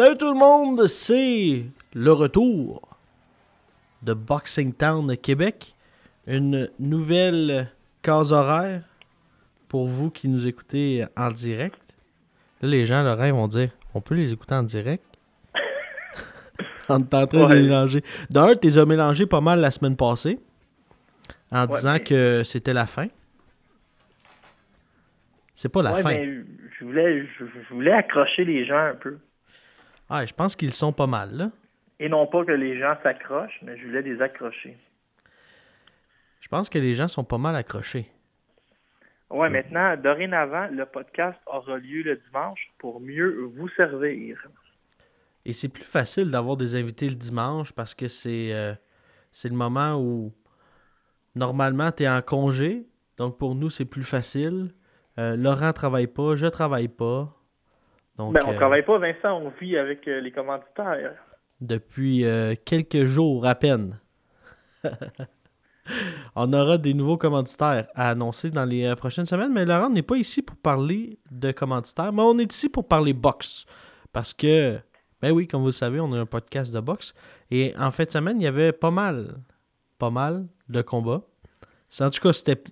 Salut tout le monde, c'est le retour de Boxing Town Québec. Une nouvelle case horaire pour vous qui nous écoutez en direct. Là, les gens, Laurent, ils vont dire on peut les écouter en direct? on est en train de Ouais. les mélanger. D'un, tu les as mélangés pas mal la semaine passée en Ouais, disant mais- que c'était la fin. C'est pas la ouais, fin. mais je voulais, je voulais accrocher les gens un peu. Ah, je pense qu'ils sont pas mal, là. Et non pas que les gens s'accrochent, mais je voulais les accrocher. Je pense que les gens sont pas mal accrochés. Ouais, maintenant, dorénavant, le podcast aura lieu le dimanche pour mieux vous servir. Et c'est plus facile d'avoir des invités le dimanche parce que c'est euh, c'est le moment où normalement tu es en congé. Donc pour nous, c'est plus facile. Euh, Laurent travaille pas, je travaille pas. Donc ben, on euh, travaille pas, Vincent, on vit avec euh, les commanditaires. depuis euh, quelques jours à peine. on aura des nouveaux commanditaires à annoncer dans les prochaines semaines, mais Laurent n'est pas ici pour parler de commanditaires, mais on est ici pour parler boxe. Parce que, ben oui, comme vous le savez, on a un podcast de boxe. Et en fin de semaine, il y avait pas mal, pas mal de combats. En tout cas, c'était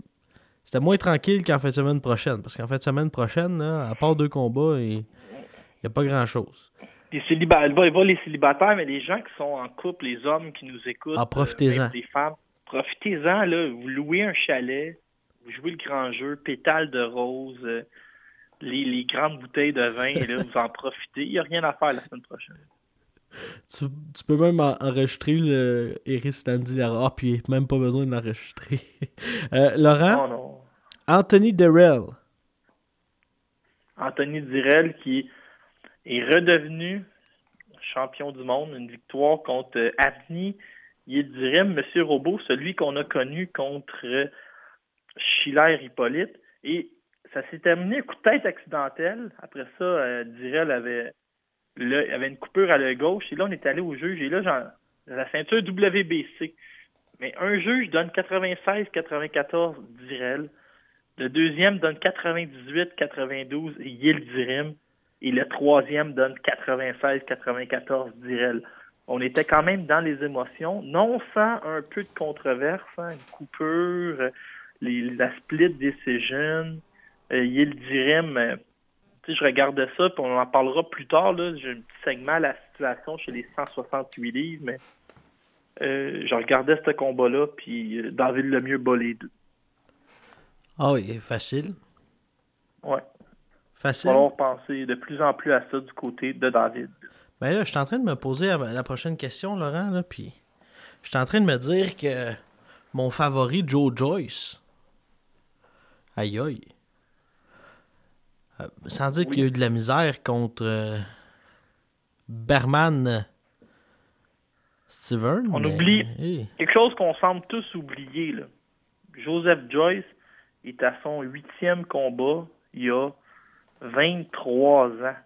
c'était moins tranquille qu'en fin de semaine prochaine. Parce qu'en fin de semaine prochaine, là, à part deux combats, il n'y a pas grand-chose. Les célibataires, pas, les célibataires, mais les gens qui sont en couple, les hommes qui nous écoutent. Ah, profitez-en. euh, même les femmes. Profitez-en, là. Vous louez un chalet, vous jouez le grand jeu, pétales de rose, euh, les, les grandes bouteilles de vin, et là, vous en profitez. Il n'y a rien à faire la semaine prochaine. Tu, tu peux même en- enregistrer le Eris Stanley Lara. Ah, puis même pas besoin de l'enregistrer. Euh, Laurent, Non, non. Anthony Derrell. Anthony Direl qui est redevenu champion du monde, une victoire contre euh, Avni Yildirim, Monsieur Robot, celui qu'on a connu contre euh, Schiller Hippolyte. Et ça s'est terminé coup de tête accidentel. Après ça, euh, Direl avait, une coupure à l'œil gauche. Et là, on est allé au juge. Et là, la ceinture WBC. Mais un juge donne 96-94 Direl. Le deuxième donne 98-92 Yildirim. Et le troisième donne 96-94 Direl. On était quand même dans les émotions, non sans un peu de controverse, hein, une coupure, euh, les, la split decision, euh, Yildirim, euh, tu sais, je regardais ça, puis on en parlera plus tard, j'ai un petit segment à la situation chez les 168 livres, mais euh, je regardais ce combat-là, puis euh, David Lemieux bat les deux. Ah oui, facile. Ouais. Facile. Il va falloir penser de plus en plus à ça du côté de David. Ben là, je suis en train de me poser la prochaine question, Laurent, là, puis je suis en train de me dire que mon favori, Joe Joyce, aïe aïe, Euh, sans dire Oui. qu'il y a eu de la misère contre euh, Berman Steven. On mais- oublie. Hey. Quelque chose qu'on semble tous oublier, là. Joseph Joyce est à son huitième combat il y a 23 ans.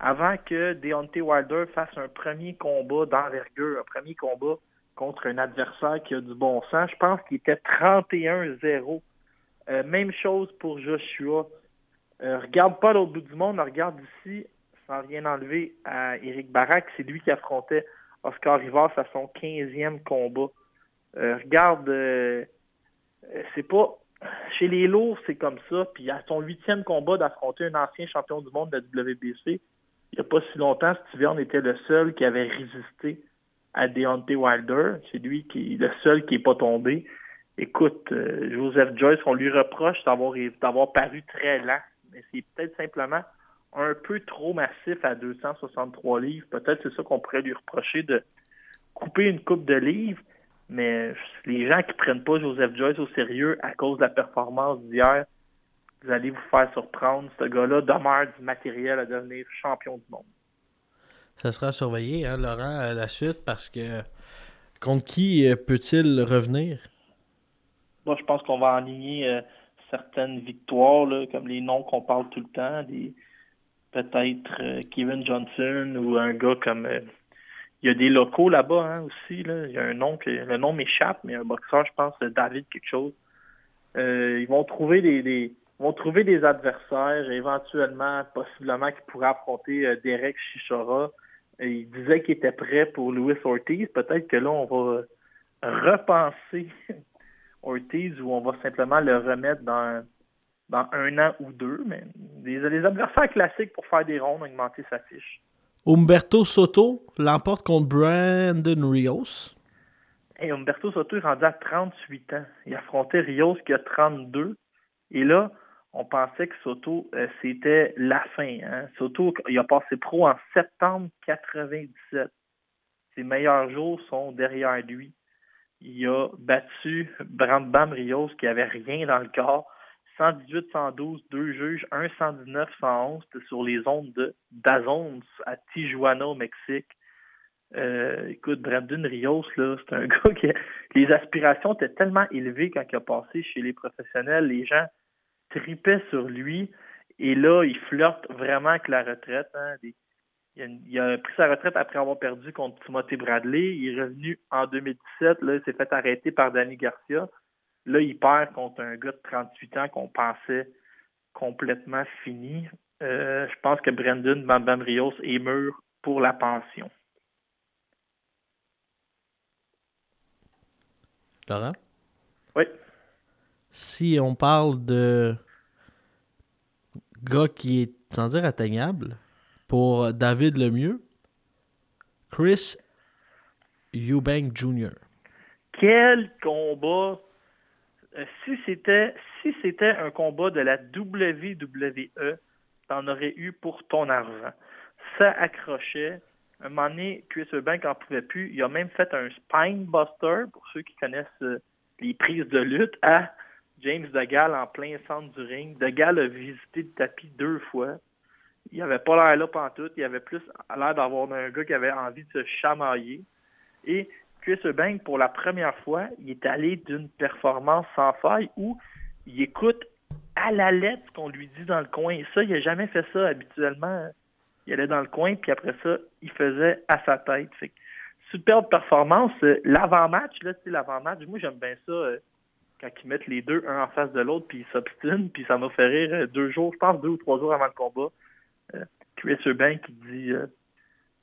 Avant que Deontay Wilder fasse un premier combat d'envergure, un premier combat contre un adversaire qui a du bon sens, je pense qu'il était 31-0. Euh, même chose pour Joshua. Euh, regarde pas l'autre bout du monde, regarde ici, sans rien enlever à Eric Barak, c'est lui qui affrontait Oscar Rivas à son 15e combat. Euh, regarde, c'est pas. Chez les lourds, c'est comme ça. Puis à son huitième combat d'affronter un ancien champion du monde de la WBC, il n'y a pas si longtemps, Steven était le seul qui avait résisté à Deontay Wilder. C'est lui qui est le seul qui n'est pas tombé. Écoute, euh, Joseph Joyce, on lui reproche d'avoir paru très lent, mais c'est peut-être simplement un peu trop massif à 263 livres. Peut-être c'est ça qu'on pourrait lui reprocher de couper une coupe de livres, mais les gens qui prennent pas Joseph Joyce au sérieux à cause de la performance d'hier, vous allez vous faire surprendre. Ce gars-là demeure du matériel à devenir champion du monde. Ça sera surveillé, hein, Laurent, à la suite, parce que contre qui euh, peut-il revenir? Moi, je pense qu'on va aligner euh, certaines victoires, là, comme les noms qu'on parle tout le temps, des peut-être euh, Kevin Johnson ou un gars comme il y a des locaux là-bas hein, aussi. Là. Il y a un nom que le nom m'échappe, mais un boxeur, je pense, David quelque chose. ils vont trouver des, vont trouver des adversaires, éventuellement, possiblement, qui pourraient affronter Derek Chichora. il disait qu'il était prêt pour Louis Ortiz. Peut-être que là, on va repenser Ortiz ou on va simplement le remettre dans, un an ou deux. Mais des, adversaires classiques pour faire des rondes, augmenter sa fiche. Humberto Soto l'emporte contre Brandon Rios. Hey, Humberto Soto est rendu à 38 ans. Il affrontait Rios qui a 32. Et là, on pensait que Soto, euh, c'était la fin. Hein. Soto, il a passé pro en septembre 97. Ses meilleurs jours sont derrière lui il a battu Brandbam Rios qui avait rien dans le corps. 118-112, deux juges, 119-111, c'était sur les ondes de Dazons à Tijuana au Mexique. Euh, écoute, Brandon Rios, c'est un gars qui les aspirations étaient tellement élevées quand il a passé chez les professionnels, les gens tripaient sur lui et là, il flirte vraiment avec la retraite. Hein, il a, pris sa retraite après avoir perdu contre Timothée Bradley. Il est revenu en 2017. Là, il s'est fait arrêter par Danny Garcia. Là, il perd contre un gars de 38 ans qu'on pensait complètement fini. Euh, je pense que Brendan Bam Rios est mûr pour la pension. Laurent? Oui. Si on parle de gars qui est, sans dire atteignable, pour David Lemieux, Chris Eubank Jr. Quel combat! Euh, si c'était si c'était un combat de la WWE, t'en aurais eu pour ton argent. Ça accrochait. Un moment donné, Chris Eubank n'en pouvait plus. Il a même fait un spine buster, pour ceux qui connaissent euh, les prises de lutte, à James DeGal en plein centre du ring. DeGal a visité le tapis deux fois il avait pas l'air là pantoute. Il avait plus l'air d'avoir un gars qui avait envie de se chamailler. Et Chris Eubank, pour la première fois, il est allé d'une performance sans faille où il écoute à la lettre ce qu'on lui dit dans le coin. Ça, il n'a jamais fait ça habituellement. Il allait dans le coin, puis après ça, il faisait à sa tête. Fait superbe performance. L'avant-match, là, tu l'avant-match, moi, j'aime bien ça euh, quand ils mettent les deux un en face de l'autre, puis ils s'obstinent, puis ça m'a fait rire euh, deux jours, je pense deux ou trois jours avant le combat. Chris Eubank qui dit euh,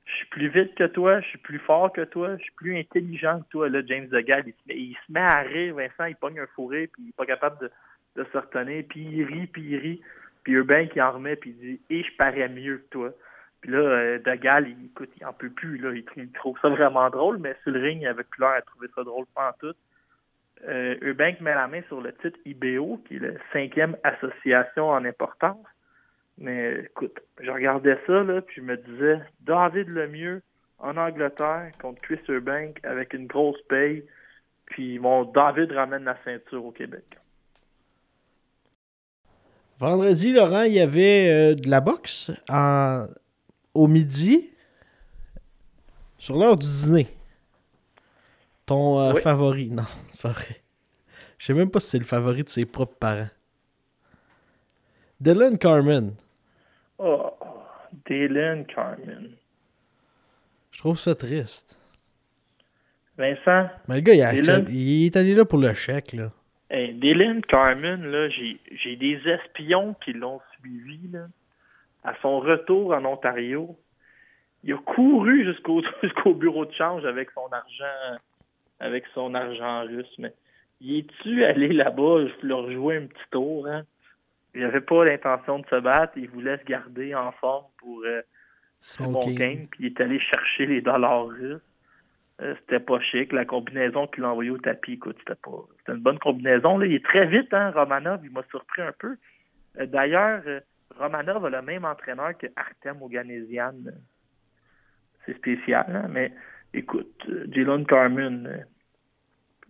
Je suis plus vite que toi, je suis plus fort que toi, je suis plus intelligent que toi. Là, James se met, il se met à rire, Vincent, il pogne un fourré, puis il n'est pas capable de, de se retenir, puis il rit, puis il rit. Puis Eubank, il en remet, puis il dit Et je parais mieux que toi. Puis là, euh, DeGal, il, écoute, il en peut plus, là, il, trouve ça vraiment drôle, mais sur le ring, il avait plus l'air à trouver ça drôle pas en tout. Euh, Eubank met la main sur le titre IBO, qui est la cinquième association en importance. Mais écoute, je regardais ça, là, puis je me disais, David Lemieux en Angleterre contre Chris Eubank avec une grosse paye, puis mon David ramène la ceinture au Québec. Vendredi, Laurent, il y avait euh, de la boxe en... au midi, sur l'heure du dîner. Ton euh, favori, non, c'est pas vrai. Je sais même pas si c'est le favori de ses propres parents. Dylan Carmen, Oh, Dylan Carmen. Je trouve ça triste. Vincent? Mais le gars, il, est allé là pour le chèque, là. Hey, Dylan Carmen, là, j'ai des espions qui l'ont suivi, là. À son retour en Ontario, il a couru jusqu'au jusqu'au bureau de change avec son argent avec son argent russe. Mais il est-tu allé là-bas leur jouer un petit tour, hein? Il n'avait pas l'intention de se battre. Il voulait se garder en forme pour euh, son game. Puis il est allé chercher les dollars russes. Euh, c'était pas chic. La combinaison qu'il a envoyée au tapis, écoute, c'était pas. C'était une bonne combinaison. Là. Il est très vite, hein, Romanov. Il m'a surpris un peu. Euh, d'ailleurs, Romanov a le même entraîneur que Artem Oganesian. C'est spécial, hein, mais écoute, Jalen Carmen,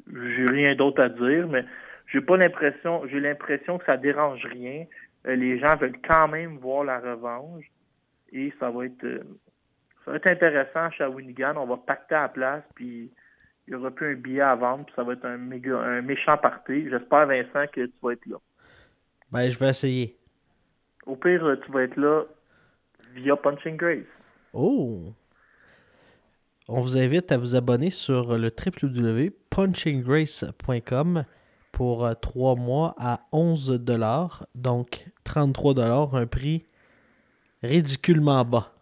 j'ai rien d'autre à dire, mais j'ai pas l'impression, j'ai l'impression que ça dérange rien. Euh, les gens veulent quand même voir la revanche et ça va être, euh, ça va être intéressant à Shawinigan. On va pacter à la place, puis il y aura plus un billet à vendre, puis ça va être un méga, un méchant party. J'espère, Vincent, que tu vas être là. Ben, je vais essayer. Au pire, euh, tu vas être là via Punching Grace. Oh! On vous invite à vous abonner sur le www.punchinggrace.com pour 3 mois à 11 donc 33 un prix ridiculement bas.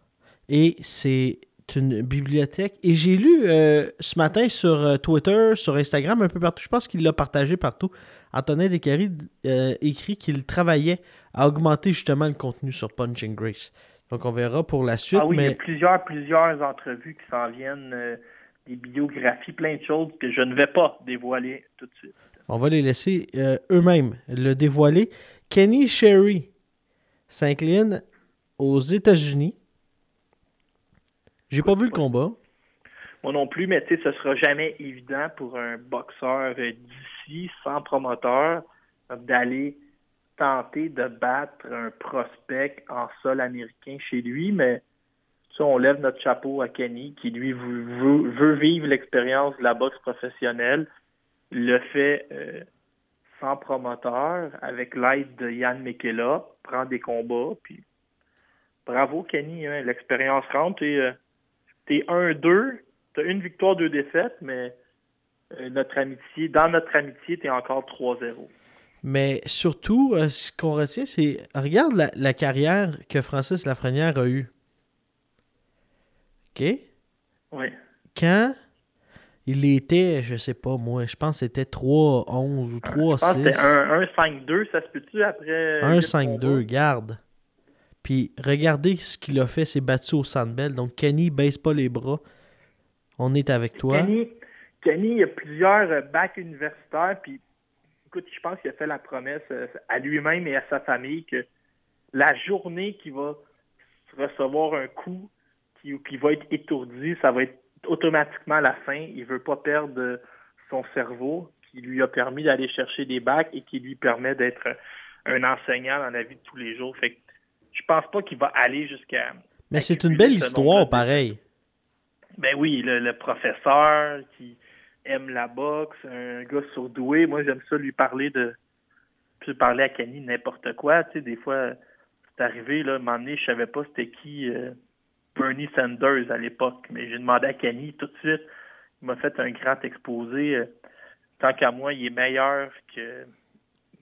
Et c'est une bibliothèque. Et j'ai lu euh, ce matin sur euh, Twitter, sur Instagram, un peu partout, je pense qu'il l'a partagé partout. Antonin Descaries euh, écrit qu'il travaillait à augmenter justement le contenu sur Punching Grace. Donc on verra pour la suite. Ah oui, il y mais... a plusieurs, plusieurs entrevues qui s'en viennent, euh, des biographies, plein de choses que je ne vais pas dévoiler tout de suite. On va les laisser euh, eux-mêmes le dévoiler. Kenny Sherry s'incline aux États-Unis. J'ai pas vu le combat. Moi non plus, mais tu sais, ce sera jamais évident pour un boxeur d'ici, sans promoteur, d'aller tenter de battre un prospect en sol américain chez lui, mais on lève notre chapeau à Kenny, qui lui veut, vivre l'expérience de la boxe professionnelle, le fait euh, sans promoteur, avec l'aide de Yann Mekela, prend des combats, puis bravo Kenny, hein, l'expérience rentre, et euh, t'es 1-2, t'as une victoire, deux défaites, mais euh, notre amitié, dans notre amitié, t'es encore 3-0. Mais surtout, euh, ce qu'on retient, c'est. Regarde la, la carrière que Francis Lafrenière a eue. OK? Oui. Quand il était, je sais pas moi, je pense que c'était 3-11 ou Je pense que 3-6. c'était un 1-5-2, ça se peut-tu après? huit 1-5-2, combats? garde. Puis regardez ce qu'il a fait, c'est battu au Sandbell. Donc Kenny, baisse pas les bras. On est avec toi. Kenny, Kenny, il y a plusieurs euh, bacs universitaires, puis écoute, je pense qu'il a fait la promesse euh, à lui-même et à sa famille que la journée qu'il va recevoir un coup, qui, qui va être étourdi, ça va être automatiquement la fin. Il veut pas perdre son cerveau, qui lui a permis d'aller chercher des bacs et qui lui permet d'être un enseignant dans la vie de tous les jours. Fait que je pense pas qu'il va aller jusqu'à Mais c'est une belle histoire, pareil. ben oui, le, le professeur qui aime la boxe, un gars surdoué. Moi, j'aime ça lui parler de. Puis parler à Kenny de n'importe quoi. Tu sais, des fois, c'est arrivé, là, un moment donné, je savais pas c'était qui euh, Bernie Sanders à l'époque. Mais j'ai demandé à Kenny tout de suite. Il m'a fait un grand exposé. euh, tant qu'à moi, il est meilleur que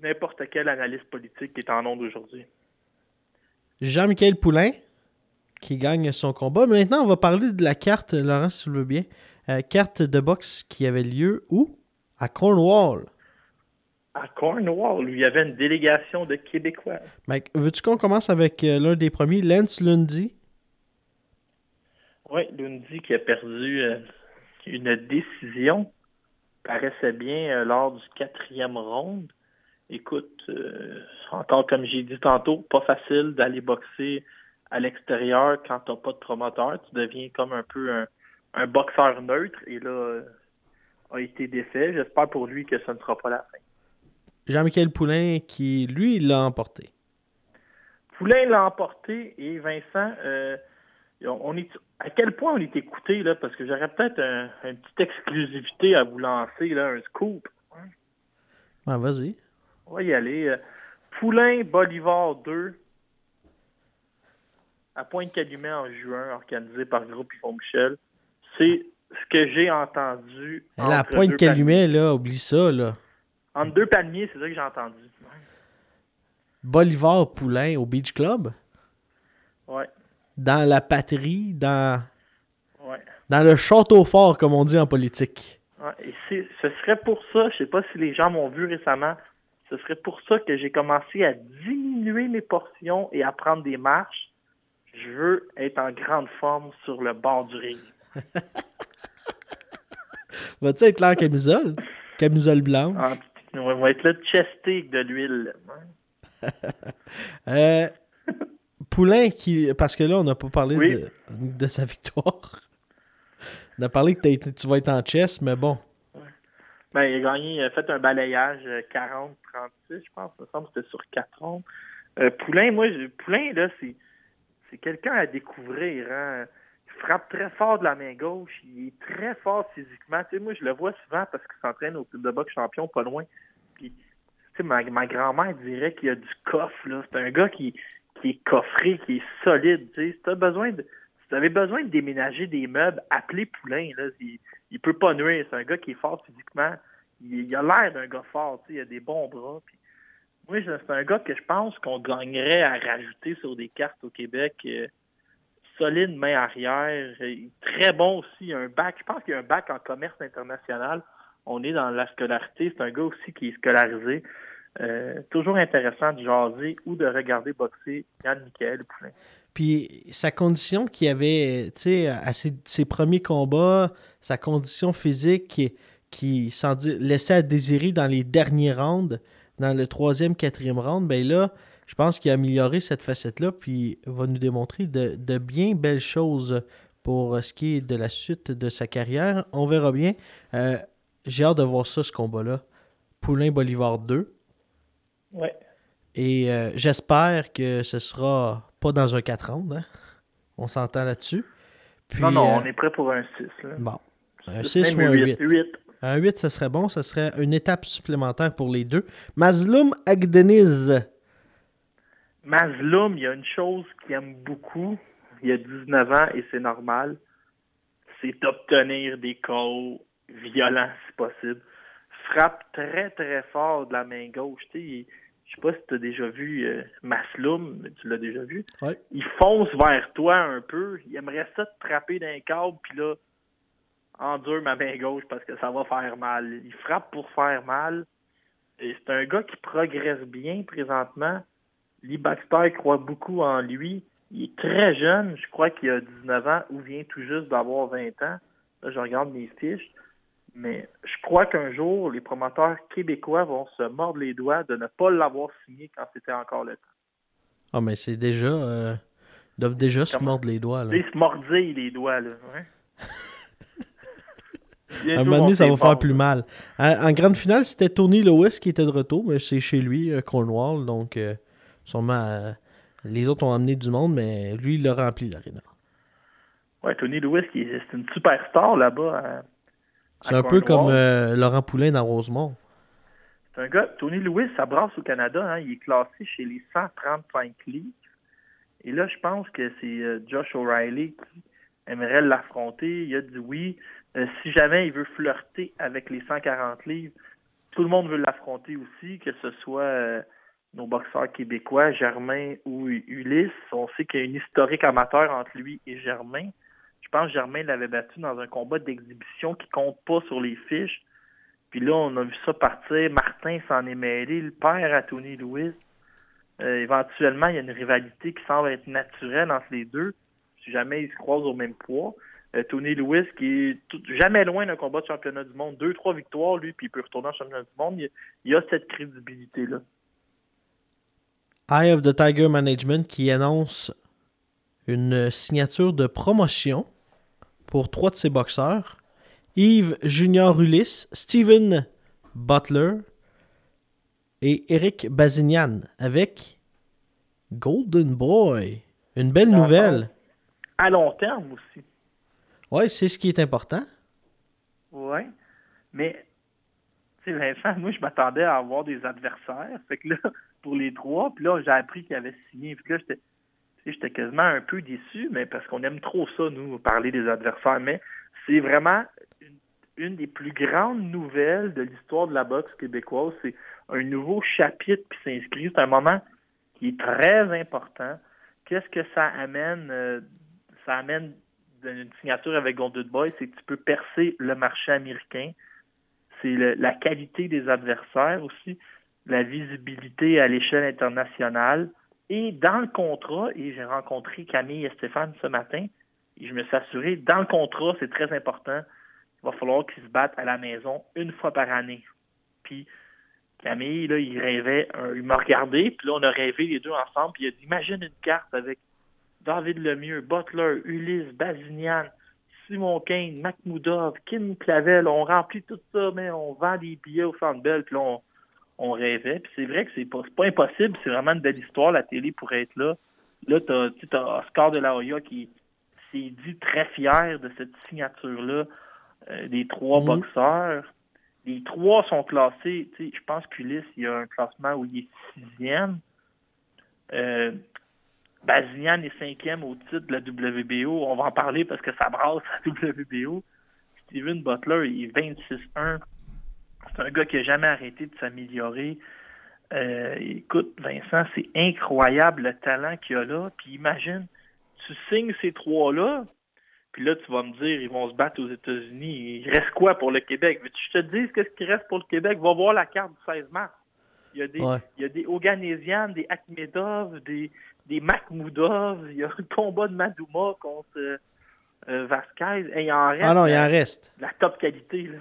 n'importe quel analyste politique qui est en onde aujourd'hui. Jean-Michel Poulain qui gagne son combat. Mais maintenant, on va parler de la carte, Laurent, si tu le veux bien. Euh, carte de boxe qui avait lieu où? À Cornwall. À Cornwall, il y avait une délégation de Québécois. Mec, veux-tu qu'on commence avec euh, l'un des premiers, Lance Lundy Oui, Lundy qui a perdu euh, une décision paraissait bien euh, lors du quatrième round. Écoute, euh, encore comme j'ai dit tantôt, pas facile d'aller boxer à l'extérieur quand t'as pas de promoteur. Tu deviens comme un peu un, un boxeur neutre et là euh, a été défait. J'espère pour lui que ce ne sera pas la fin. Jean-Michel Poulain qui, lui, l'a emporté. Poulain l'a emporté et Vincent, euh, on est à quel point on est écouté là? Parce que j'aurais peut-être un, une petite exclusivité à vous lancer là, un scoop. Ah, vas-y. On va y aller. Euh, Poulain Bolivar 2 à Pointe-Calumet en juin, organisé par Groupe Yvon Michel. C'est ce que j'ai entendu. Eh, La entre pointe deux Calumet, là, oublie ça, là. Entre deux palmiers, c'est ça que j'ai entendu. Bolivar Poulain au Beach Club? Ouais, Dans la patrie, dans, ouais. dans le château fort, comme on dit en politique. Ouais, et c'est- ce serait pour ça, je sais pas si les gens m'ont vu récemment, ce serait pour ça que j'ai commencé à diminuer mes portions et à prendre des marches. Je veux être en grande forme sur le bord du ring. Va-tu être là en camisole? Camisole blanche? En- on va être là chesté avec de l'huile. Euh, Poulain qui. Parce que là, on n'a pas parlé Oui. de, de sa victoire. On a parlé que tu vas être en chess, mais bon. Ben, il a gagné, il a fait un balayage 40-36, je pense. Il me semble que c'était sur 4 rondes. Euh, Poulain, moi, Poulain, là, c'est, c'est quelqu'un à découvrir. Hein. Il frappe très fort de la main gauche. Il est très fort physiquement. Tu sais, moi, je le vois souvent parce qu'il s'entraîne au club de boxe champion pas loin. Puis, tu sais, ma, ma grand-mère dirait qu'il a du coffre. Là. C'est un gars qui, qui est coffré, qui est solide. Tu. Si vous avez besoin de déménager des meubles, appelez Poulain. Là. Il, il peut pas nuire. C'est un gars qui est fort physiquement. Il, a l'air d'un gars fort. Il a des bons bras. Moi, c'est un gars que je pense qu'on gagnerait à rajouter sur des cartes au Québec. Euh, solide main arrière. Très bon aussi. Un bac. Je pense qu'il y a un bac en commerce international. On est dans la scolarité. C'est un gars aussi qui est scolarisé. Euh, toujours intéressant de jaser ou de regarder boxer Yann-Michel Poulain. Puis sa condition qu'il avait, tu sais, à ses, premiers combats, sa condition physique qui, qui laissait à désirer dans les derniers rounds, dans le troisième, quatrième round, ben là, je pense qu'il a amélioré cette facette-là, puis va nous démontrer de, bien belles choses pour ce qui est de la suite de sa carrière. On verra bien. Euh, j'ai hâte de voir ça, ce combat-là. Poulain-Bolivar 2. Ouais. Et euh, j'espère que ce sera pas dans un 4 rounds. Hein? On s'entend là-dessus. non, non, on euh, est prêt pour un 6. Bon. Un 6 ou un 8. Un 8, ce serait bon. Ce serait une étape supplémentaire pour les deux. Mazloum Agdeniz. Mazloum, il y a une chose qu'il aime beaucoup. Il a 19 ans et c'est normal. C'est d'obtenir des calls violents si possible. Frappe très, très fort de la main gauche. Tu sais, je sais pas si tu as déjà vu euh, Masloum, mais tu l'as déjà vu. Il fonce vers toi un peu. Il aimerait ça te trapper d'un câble, puis là, endure ma main gauche parce que ça va faire mal. Il frappe pour faire mal. Et c'est un gars qui progresse bien présentement. Lee Baxter croit beaucoup en lui. Il est très jeune. Je crois qu'il a 19 ans ou vient tout juste d'avoir 20 ans. Là, je regarde mes fiches. Mais je crois qu'un jour, les promoteurs québécois vont se mordre les doigts de ne pas l'avoir signé quand c'était encore le temps. Ah, mais c'est déjà. Euh, ils doivent déjà se mordre les doigts. Là. Ils se mordiller les doigts. Là. à un moment donné, ça va faire plus mal. En, grande finale, c'était Tony Lewis qui était de retour, mais c'est chez lui, euh, Cornwall. Donc, euh, sûrement, les autres ont amené du monde, mais lui, il a rempli l'aréna. Ouais, Tony Lewis, c'est une superstar là-bas c'est un peu comme euh, Laurent Poulain dans Rosemont. C'est un gars, Tony Lewis, ça brasse au Canada. Hein, il est classé chez les 135 livres. Et là, je pense que c'est euh, Josh O'Reilly qui aimerait l'affronter. Il a dit oui. Euh, si jamais il veut flirter avec les 140 livres, tout le monde veut l'affronter aussi, que ce soit nos boxeurs québécois, Germain ou Ulysse. On sait qu'il y a une historique amateur entre lui et Germain. Pense que Germain l'avait battu dans un combat d'exhibition qui compte pas sur les fiches. Puis là, on a vu ça partir. Martin s'en est mêlé, le père à Tony Lewis. Euh, éventuellement, il y a une rivalité qui semble être naturelle entre les deux, si jamais ils se croisent au même poids. Euh, Tony Lewis, qui est jamais loin d'un combat de championnat du monde, deux, trois victoires, lui, puis il peut retourner en championnat du monde. Il, il a cette crédibilité-là. Eye of the Tiger Management qui annonce une signature de promotion pour trois de ses boxeurs Yves Junior Ulysse, Steven Butler et Eric Bazignan avec Golden Boy. Une belle nouvelle. À long terme aussi. Oui, c'est ce qui est important. Oui. Mais, tu sais, Vincent, moi, je m'attendais à avoir des adversaires. Fait que là, pour les trois, puis là, j'ai appris qu'il avait signé. Puis là, j'étais J'étais quasiment un peu déçu, mais parce qu'on aime trop ça, nous, parler des adversaires. Mais c'est vraiment une, des plus grandes nouvelles de l'histoire de la boxe québécoise. C'est un nouveau chapitre qui s'inscrit. C'est un moment qui est très important. Qu'est-ce que ça amène? Euh, ça amène une signature avec Golden Boy, c'est que tu peux percer le marché américain. C'est la qualité des adversaires aussi, la visibilité à l'échelle internationale. Et dans le contrat, et j'ai rencontré Camille et Stéphane ce matin, et je me suis assuré, dans le contrat, c'est très important, il va falloir qu'ils se battent à la maison une fois par année. Puis Camille, là, il rêvait, il m'a regardé, puis là, on a rêvé les deux ensemble, puis il a dit, imagine une carte avec David Lemieux, Butler, Ulysse, Bazinian, Simon Kane, Makhmoudov, Kim Clavel, on remplit tout ça, mais on vend des billets au Centre Bell, puis là, on, on rêvait. Puis c'est vrai que c'est pas, pas impossible, c'est vraiment une belle histoire, la télé pourrait être là. Là, t'as, tu t'as Oscar de la Hoya qui s'est dit très fier de cette signature-là euh, des trois Mhm. boxeurs. Les trois sont classés, tu sais, je pense qu'Ulysse, il y a un classement où il est sixième. Euh, Bazinian est cinquième au titre de la WBO. On va en parler parce que ça brasse la WBO. Steven Butler, il est 26-1. C'est un gars qui n'a jamais arrêté de s'améliorer. Euh, écoute, Vincent, c'est incroyable le talent qu'il a là. Puis imagine, tu signes ces trois-là, puis là, tu vas me dire, ils vont se battre aux États-Unis. Il reste quoi pour le Québec? Veux-tu que je te dise qu'est-ce qui reste pour le Québec? Va voir la carte du 16 mars. Il y a des, Ouais. il y a des Oganésian, des Akhmedov, des, des Makhmoudov. Il y a le combat de Madouma contre euh, euh, Vasquez. Et il en reste Ah non, il en reste. la top qualité. Là.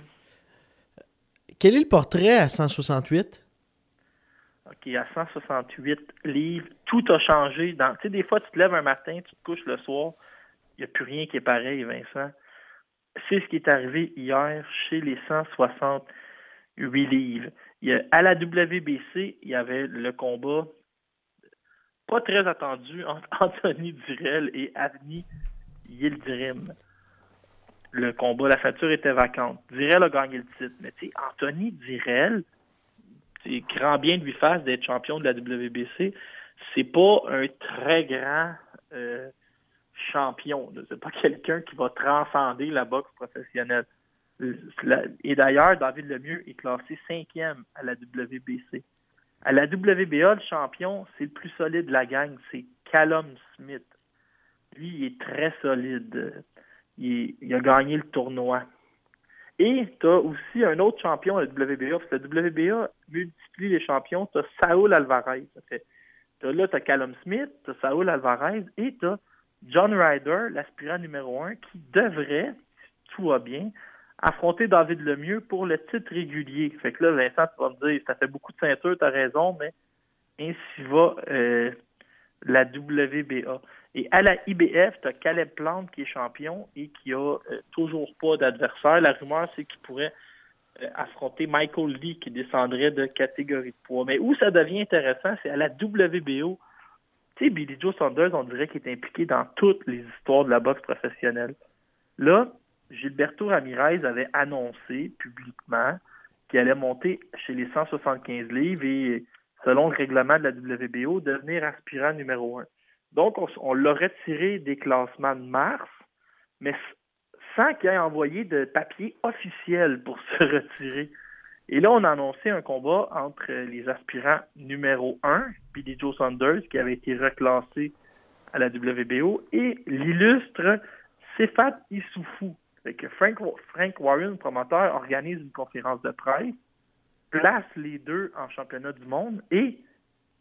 Quel est le portrait à 168? OK, à 168 livres, tout a changé. Dans, tu sais, des fois, tu te lèves un matin, tu te couches le soir, il n'y a plus rien qui est pareil, Vincent. C'est ce qui est arrivé hier chez les 168 livres. À la WBC, il y avait le combat pas très attendu entre Anthony Durel et Avni Yildirim. Le combat, la facture était vacante. Durel a gagné le titre. Mais tu sais, Anthony c'est grand bien de lui fasse d'être champion de la WBC. C'est pas un très grand euh, champion. C'est pas quelqu'un qui va transcender la boxe professionnelle. Et d'ailleurs, David Lemieux est classé cinquième à la WBC. À la WBA, le champion, c'est le plus solide de la gang, c'est Callum Smith. Lui, il est très solide. Il, a gagné le tournoi. Et tu as aussi un autre champion à la WBA, parce que la WBA multiplie les champions. Tu as Saul Alvarez. T'as- là, tu as Callum Smith, tu as Saul Alvarez et tu as John Ryder, l'aspirant numéro un, qui devrait, si tout va bien, affronter David Lemieux pour le titre régulier. Fait que là, Vincent, tu vas me dire, ça fait beaucoup de ceintures, tu as raison, mais ainsi va euh, la WBA. Et à la IBF, tu as Caleb Plante qui est champion et qui a euh, toujours pas d'adversaire. La rumeur, c'est qu'il pourrait euh, affronter Michael Lee qui descendrait de catégorie de poids. Mais où ça devient intéressant, c'est à la WBO. Tu sais, Billy Joe Saunders, on dirait qu'il est impliqué dans toutes les histoires de la boxe professionnelle. Là, Gilberto Ramirez avait annoncé publiquement qu'il allait monter chez les 175 livres et, selon le règlement de la WBO, devenir aspirant numéro un. Donc, on, on l'a retiré des classements de mars, mais sans qu'il ait envoyé de papier officiel pour se retirer. Et là, on a annoncé un combat entre les aspirants numéro 1, Billy Joe Saunders, qui avait été reclassé à la WBO, et l'illustre Sefat Issoufou. Que Frank Warren, promoteur, organise une conférence de presse, place les deux en championnat du monde, et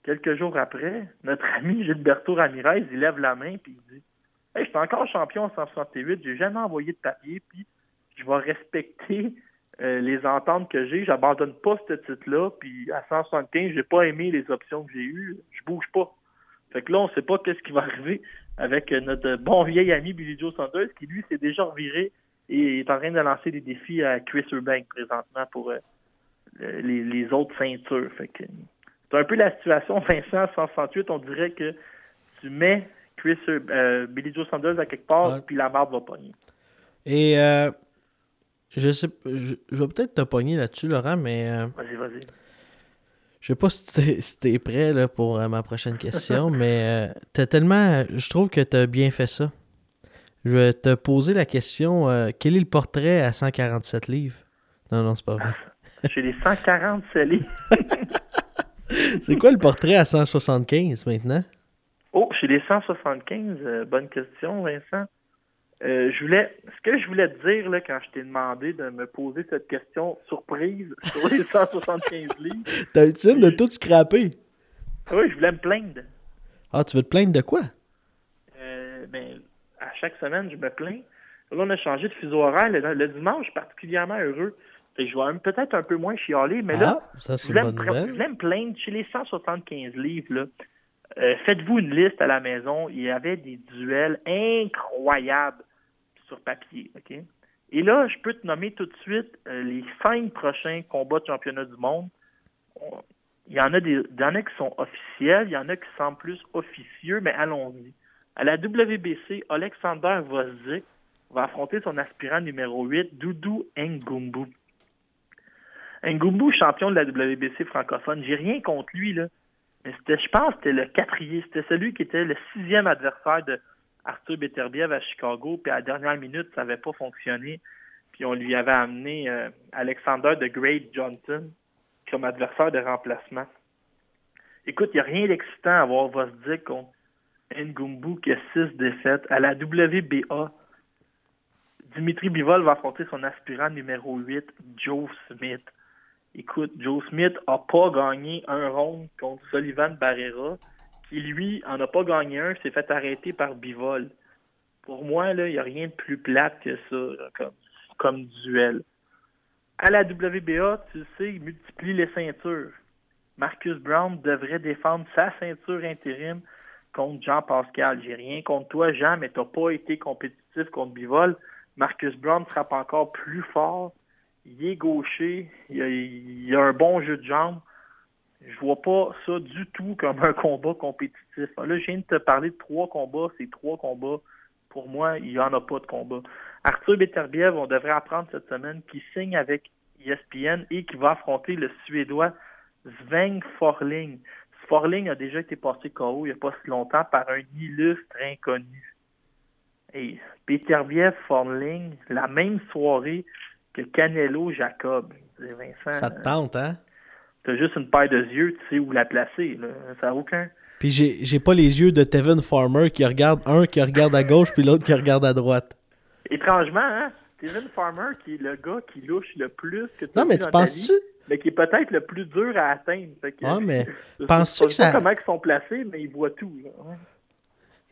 quelques jours après, notre ami Gilberto Ramirez, il lève la main puis il dit Hey, je suis encore champion en 168, j'ai jamais envoyé de papier, puis je vais respecter euh, les ententes que j'ai, j'abandonne pas ce titre-là, puis à 175, j'ai pas aimé les options que j'ai eues, je bouge pas. Fait que là, on sait pas qu'est-ce qui va arriver avec notre bon vieil ami Billy Joe Saunders, qui lui s'est déjà reviré et est en train de lancer des défis à Chris Eubank présentement pour euh, les, les autres ceintures. Fait que c'est un peu la situation, Vincent, 168, on dirait que tu mets Chris euh, Billy Joe Saunders à quelque part, Ouais. puis la marde va pogner. Et euh, je sais, je, je vais peut-être te pogner là-dessus, Laurent, mais euh, Vas-y, vas-y. je sais pas si t'es, si prêt là, pour euh, ma prochaine question, mais euh, t'as tellement, je trouve que t'as bien fait ça. Je vais te poser la question euh, quel est le portrait à 147 livres? Non, non, c'est pas vrai. Chez les 140 scellés. C'est quoi le portrait à 175 maintenant? Oh, chez les 175, euh, bonne question, Vincent. Euh, je voulais, ce que je voulais te dire là, quand je t'ai demandé de me poser cette question surprise sur les 175 livres, T'as eu de de tout scraper oui, je voulais me plaindre. Ah, tu veux te plaindre de quoi? Euh, ben, à chaque semaine, je me plains. Là, on a changé de fuseau horaire. Le, le dimanche, je suis particulièrement heureux. Je vais peut-être un peu moins chialer, mais là, Ah, ça je c'est voulais, une me, bonne pro- je nouvelle. voulais me plaindre chez les 175 livres. Là, euh, Faites-vous une liste à la maison. Il y avait des duels incroyables. sur papier. OK? Et là, je peux te nommer tout de suite euh, les cinq prochains combats de championnat du monde. Il y en a des, il y en a qui sont officiels, il y en a qui semblent plus officieux, mais allons-y. À la WBC, Alexander Vozik va affronter son aspirant numéro 8, Doudou Ngumbu. Ngumbu, champion de la WBC francophone, j'ai rien contre lui, là. Mais c'était, je pense, c'était le quatrième, c'était celui qui était le sixième adversaire de Arthur Beterbiev à Chicago, puis à la dernière minute, ça n'avait pas fonctionné. Puis on lui avait amené euh, Alexander de Great Johnson comme adversaire de remplacement. Écoute, il n'y a rien d'excitant à voir Vosdik contre Ngumbu qui a six défaites. À la WBA, Dimitri Bivol va affronter son aspirant numéro 8, Joe Smith. Écoute, Joe Smith n'a pas gagné un round contre Sullivan Barrera, qui lui en a pas gagné un, s'est fait arrêter par Bivol. Pour moi, il n'y a rien de plus plate que ça comme, duel. À la WBA, tu sais, il multiplie les ceintures. Marcus Brown devrait défendre sa ceinture intérim contre Jean Pascal. J'ai rien contre toi, Jean, mais tu n'as pas été compétitif contre Bivol. Marcus Brown frappe encore plus fort il est gaucher, il a, un bon jeu de jambes. Je vois pas ça du tout comme un combat compétitif. Là, je viens de te parler de trois combats. Ces trois combats, pour moi, il n'y en a pas de combat. Arthur Beterbiev, on devrait apprendre cette semaine qu'il signe avec ESPN et qu'il va affronter le Suédois Sven Forling. Forling a déjà été passé KO il n'y a pas si longtemps par un illustre inconnu. Et Beterbiev, Forling, la même soirée, que Canelo Jacob. Vincent, ça te tente, hein? T'as juste une paire de yeux, tu sais où la placer. Là. Ça n'a aucun. Puis j'ai, pas les yeux de Tevin Farmer qui regarde un qui regarde à gauche puis l'autre qui regarde à droite. Étrangement, hein? Tevin Farmer qui est le gars qui louche le plus que tu Non, mais tu penses-tu? Mais qui est peut-être le plus dur à atteindre. Fait que, mais penses-tu que ça. Je sais pas comment ils sont placés, mais ils voient tout. Là.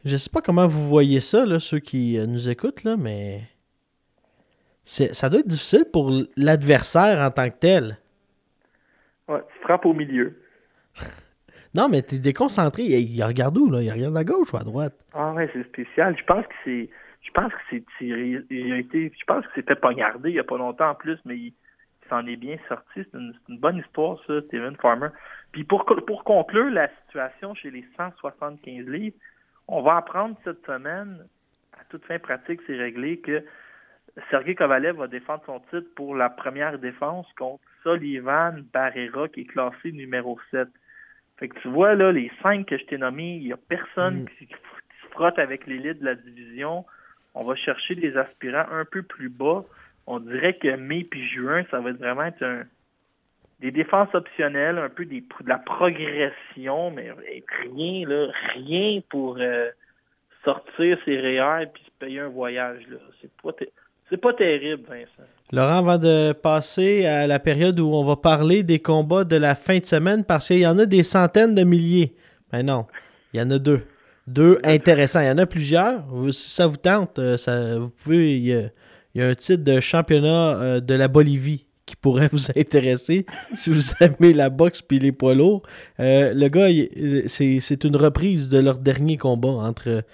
Je sais pas comment vous voyez ça, là, ceux qui euh, nous écoutent, là, mais ça doit être difficile pour l'adversaire en tant que tel. Ouais, tu frappes au milieu. non, mais t'es déconcentré. Il, regarde où, là? Il regarde à gauche ou à droite? Ah ouais, c'est spécial. Je pense que c'est. Je pense que c'est tiré. Il a été. Je pense que c'était poignardé il n'y a pas longtemps en plus, mais il, s'en est bien sorti. C'est une, bonne histoire, ça, Steven Farmer. Puis pour, pour conclure la situation chez les 175 livres, on va apprendre cette semaine, à toute fin pratique, c'est réglé, que Sergei Kovalev va défendre son titre pour la première défense contre Solivan Barrera, qui est classé numéro 7. Fait que tu vois, là, les cinq que je t'ai nommés, il n'y a personne mm. qui, se frotte avec l'élite de la division. On va chercher des aspirants un peu plus bas. On dirait que mai puis juin, ça va être vraiment être un, des défenses optionnelles, un peu des, de la progression, mais rien, là, rien pour euh, sortir ses REER et se payer un voyage. Là. C'est pas c'est pas terrible, Vincent. Laurent, avant de passer à la période où on va parler des combats de la fin de semaine, parce qu'il y en a des centaines de milliers. Mais ben non, il y en a deux. Deux intéressants. Il y en a plusieurs. Si ça vous tente, euh, ça, vous pouvez. Il y, a, un titre de championnat euh, de la Bolivie qui pourrait vous intéresser si vous aimez la boxe puis les poids lourds. Euh, le gars, c'est une reprise de leur dernier combat entre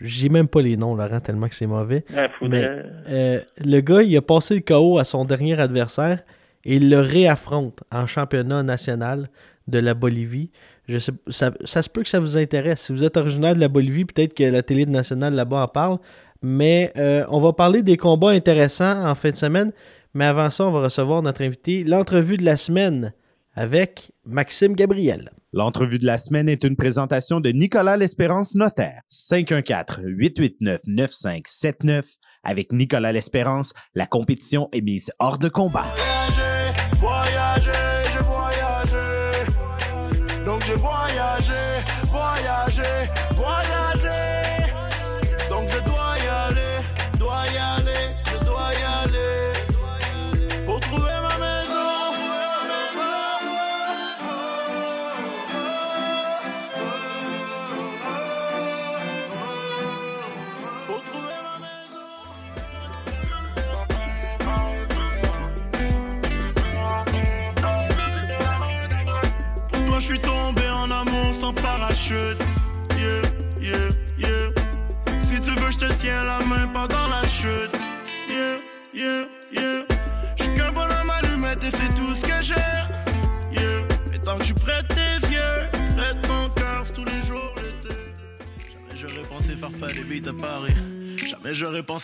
j'ai même pas les noms, Laurent, tellement que c'est mauvais. Mais euh, le gars, il a passé le KO à son dernier adversaire et il le réaffronte en championnat national de la Bolivie. Je sais, ça, ça, se peut que ça vous intéresse. Si vous êtes originaire de la Bolivie, peut-être que la télé nationale là-bas en parle. Mais euh, on va parler des combats intéressants en fin de semaine. Mais avant ça, on va recevoir notre invité, l'entrevue de la semaine avec Maxime Gabriel. L'entrevue de la semaine est une présentation de Nicolas L'Espérance Notaire. 514-889-9579. Avec Nicolas L'Espérance, la compétition est mise hors de combat.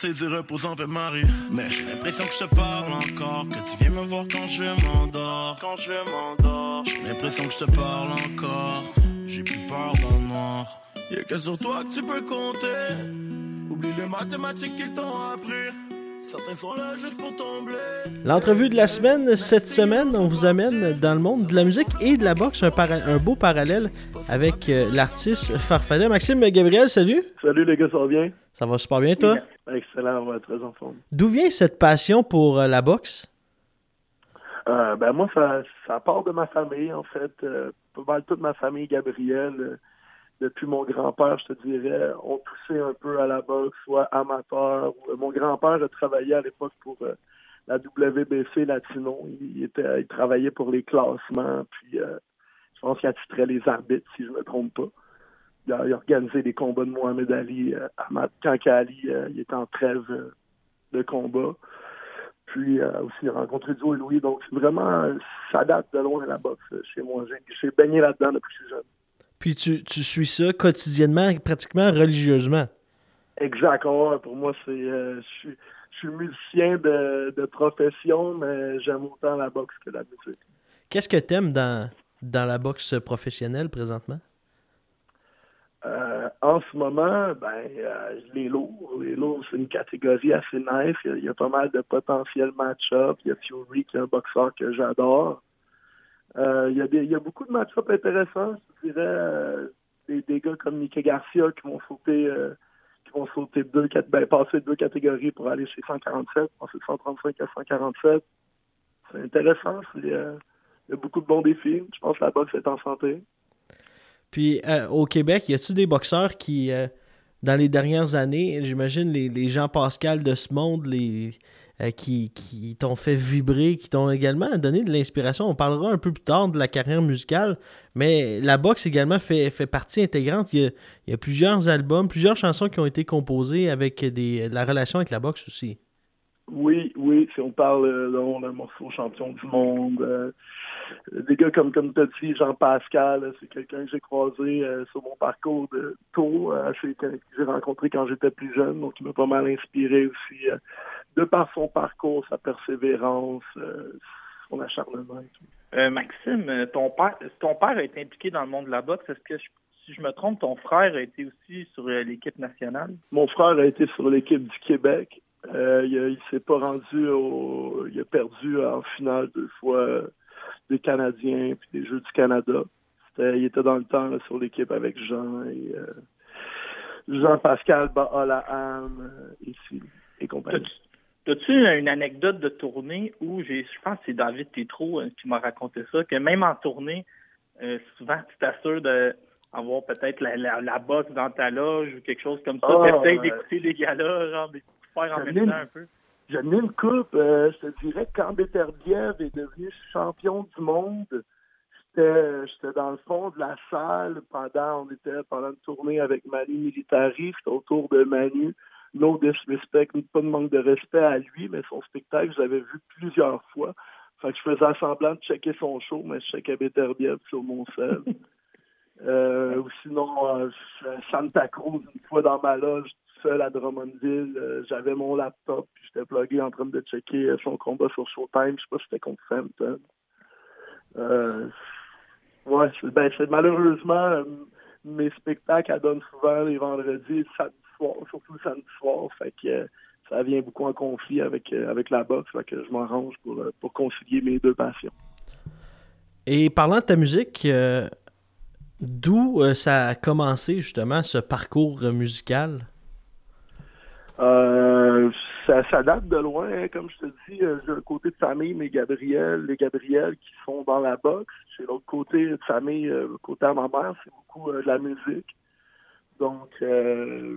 Jamais j'aurais pensé dire reposant peu Marie. Mais j'ai l'impression que je te parle encore. Que tu viens me voir quand je m'endors. Quand je m'endors. J'ai l'impression que je te parle encore. J'ai plus peur dans le noir. Y'a que sur toi que tu peux compter. Oublie les mathématiques qu'ils t'ont appris. Certains sont là juste pour tomber. L'entrevue de la semaine, cette semaine, on vous amène dans le monde de la musique et de la boxe, un, para- un beau parallèle avec euh, l'artiste Farfadet. Maxime Gabriel, salut. Salut les gars, ça va bien? Ça va super bien, toi? Excellent, on va très en forme. D'où vient cette passion pour euh, la boxe? Euh, ben moi, ça, ça part de ma famille, en fait. Euh, pas mal toute ma famille, Gabriel, euh, depuis mon grand-père, je te dirais, ont poussé un peu à la boxe, soit amateur. Mon grand-père a travaillé à l'époque pour la WBC Latino. Il, était, il travaillait pour les classements, puis euh, je pense qu'il attitrait les arbitres, si je me trompe pas. Il a, il a organisé des combats de Mohamed Ali euh, à Ma- quand Ali euh, il était en trêve euh, de combat. Puis euh, aussi rencontré Joe et Louis. Donc vraiment ça date de loin la boxe euh, chez moi. J'ai, baigné là-dedans depuis que je suis jeune. Puis tu, tu suis ça quotidiennement, pratiquement religieusement? Exact. ouais, pour moi, c'est je suis je suis musicien de, de profession, mais j'aime autant la boxe que la musique. Qu'est-ce que t'aimes dans, dans la boxe professionnelle présentement? Euh, en ce moment, ben, euh, les lourds. Les lourds, c'est une catégorie assez nice. Il y a, il y a pas mal de potentiels match-up. Il y a Fury, qui est un boxeur que j'adore. Euh, il, y a il y a beaucoup de match-up intéressants. Je dirais des, gars comme Nicky Garcia qui vont sauter, qui vont sauter deux, ben, passer deux catégories pour aller chez 147, passer de 135 à 147. C'est intéressant. C'est, euh, il y a beaucoup de bons défis. Je pense que la boxe est en santé. Puis euh, au Québec, y a-tu des boxeurs qui, euh, dans les dernières années, j'imagine les, les Jean Pascal de ce monde, les euh, qui, qui t'ont fait vibrer, qui t'ont également donné de l'inspiration? On parlera un peu plus tard de la carrière musicale, mais la boxe également fait, fait partie intégrante. Il y, a, plusieurs albums, plusieurs chansons qui ont été composées avec des, la relation avec la boxe aussi. Oui, oui, si on parle euh, d'un morceau champion du monde, euh, des gars comme comme tu as dit, Jean-Pascal, c'est quelqu'un que j'ai croisé euh, sur mon parcours de tôt, euh, que j'ai rencontré quand j'étais plus jeune, donc il m'a pas mal inspiré aussi euh, de par son parcours, sa persévérance, euh, son acharnement et tout. Euh, Maxime, ton père, ton père a été impliqué dans le monde de la boxe. Est-ce que, je- si je me trompe, ton frère a été aussi sur l'équipe nationale? Mon frère a été sur l'équipe du Québec. Euh, il il s'est pas rendu au. Il a perdu en finale deux fois des Canadiens puis des Jeux du Canada. Il était dans le temps là, sur l'équipe avec Jean et euh, Jean-Pascal Bahalaam euh, ici et compagnie. As-tu une anecdote de tournée où j'ai, je pense que c'est David Tétro euh, qui m'a raconté ça, que même en tournée, euh, souvent tu t'assures d'avoir peut-être la, la, la boxe dans ta loge ou quelque chose comme ça, Ah, puis peut-être ouais. d'écouter genre des coups de fer en même temps un peu. J'en ai une coupe. euh, je te dirais quand Beterbiev est devenu champion du monde, j'étais j'étais dans le fond de la salle pendant, on était pendant une tournée avec Manu Militari, c'était autour de Manu. No disrespect, pas de manque de respect à lui, mais son spectacle, je l'avais vu plusieurs fois. Fait que je faisais semblant de checker son show, mais je checkais Beterbiev sur mon sel. Euh, ou sinon, euh, Santa Cruz, une fois dans ma loge, tout seul à Drummondville, euh, j'avais mon laptop, puis j'étais plugué en train de checker euh, son combat sur Showtime. Je sais pas si c'était contre Frampton. Euh, ouais, ben, malheureusement mes spectacles à donnent souvent les vendredis et le samedi soir, surtout le samedi soir. Fait que ça vient beaucoup en conflit avec, avec la boxe, fait que je m'arrange pour, pour concilier mes deux passions. Et parlant de ta musique, d'où euh, ça a commencé justement ce parcours euh, musical? Euh, ça, ça date de loin, comme je te dis, euh, j'ai un côté de famille, mes Gabriel, les Gabriel qui sont dans la boxe. J'ai l'autre côté de famille, euh, le côté à ma mère, c'est beaucoup euh, de la musique. Donc, euh,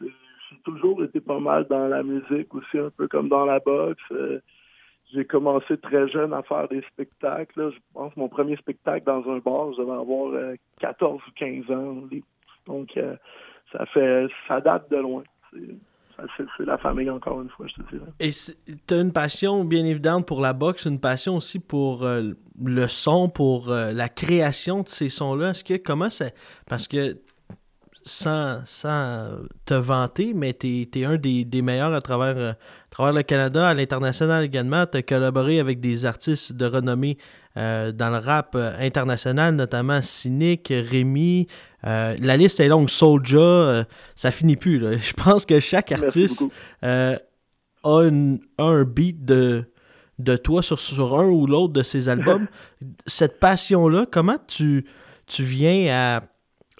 j'ai toujours été pas mal dans la musique aussi, un peu comme dans la boxe. Euh, j'ai commencé très jeune à faire des spectacles. là. Je pense que mon premier spectacle dans un bar, je devais avoir euh, 14 ou 15 ans. Donc, euh, ça fait ça date de loin. C'est- la famille encore une fois, je te dirais. Et tu as une passion bien évidente pour la boxe, une passion aussi pour euh, le son, pour euh, la création de ces sons-là. Est-ce que comment ça. Parce que sans, sans te vanter, mais tu es, un des, des meilleurs à travers, euh, à travers le Canada, à l'international également. Tu as collaboré avec des artistes de renommée euh, dans le rap euh, international, notamment Cynic, Rémi. Euh, la liste est longue. Soulja, ça finit plus. là. Je pense que chaque artiste beaucoup. a, une- a un beat de, de toi sur, sur un ou l'autre de ses albums. Cette passion-là, comment tu, tu viens à,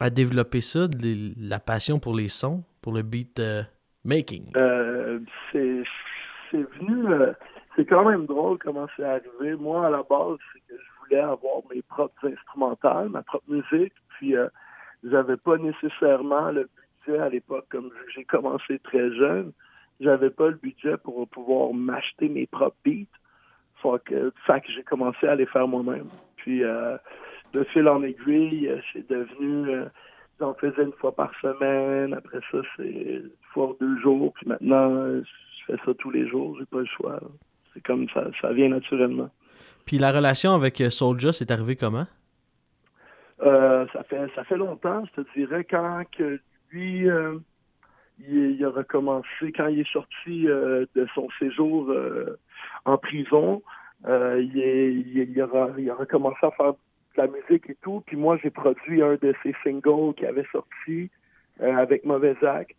à développer ça, la passion pour les sons, pour le beat euh, making? Euh, c'est venu. euh, c'est quand même drôle comment c'est arrivé. Moi, à la base, c'est que je voulais avoir mes propres instrumentales, ma propre musique. Puis, j'avais pas nécessairement le budget à l'époque, comme j'ai commencé très jeune. J'avais pas le budget pour pouvoir m'acheter mes propres beats. Fait que, que j'ai commencé à les faire moi-même. Puis, de fil en aiguille, euh, c'est devenu. euh, J'en faisais une fois par semaine. Après ça, c'est une fois ou deux jours. Puis maintenant, euh, je fais ça tous les jours. J'ai pas le choix. C'est comme ça, ça vient naturellement. Puis la relation avec euh, Soulja, c'est arrivé comment? Euh, ça fait ça fait longtemps, je te dirais, quand que lui, euh, il, il a recommencé, quand il est sorti euh, de son séjour euh, en prison, euh, il, est, il, est- il a, il a recommencé à faire de la musique et tout. Puis moi, j'ai produit un de ses singles qui avait sorti euh, avec Mauvais Acte.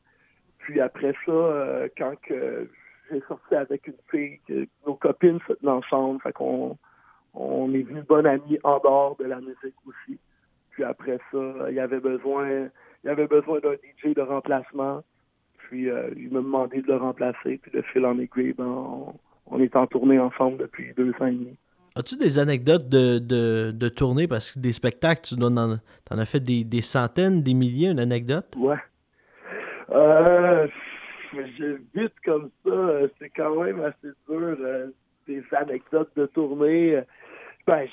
Puis après ça, euh, quand j'ai sorti avec une fille, nos copines se tenaient ensemble, fait qu'on on est venu bonne amie en dehors de la musique aussi. Puis après ça, il y avait besoin, il avait besoin d'un DJ de remplacement. Puis euh, il m'a demandé de le remplacer. Puis de fil en aiguille, ben, on, on est en tournée ensemble depuis deux ans et demi. As-tu des anecdotes de, de, de tournée? Parce que des spectacles, tu en, en as fait des, des centaines, des milliers, une anecdote? Ouais. Euh, je- vite comme ça, euh, c'est quand même assez dur. euh, des anecdotes de tournée. Ben,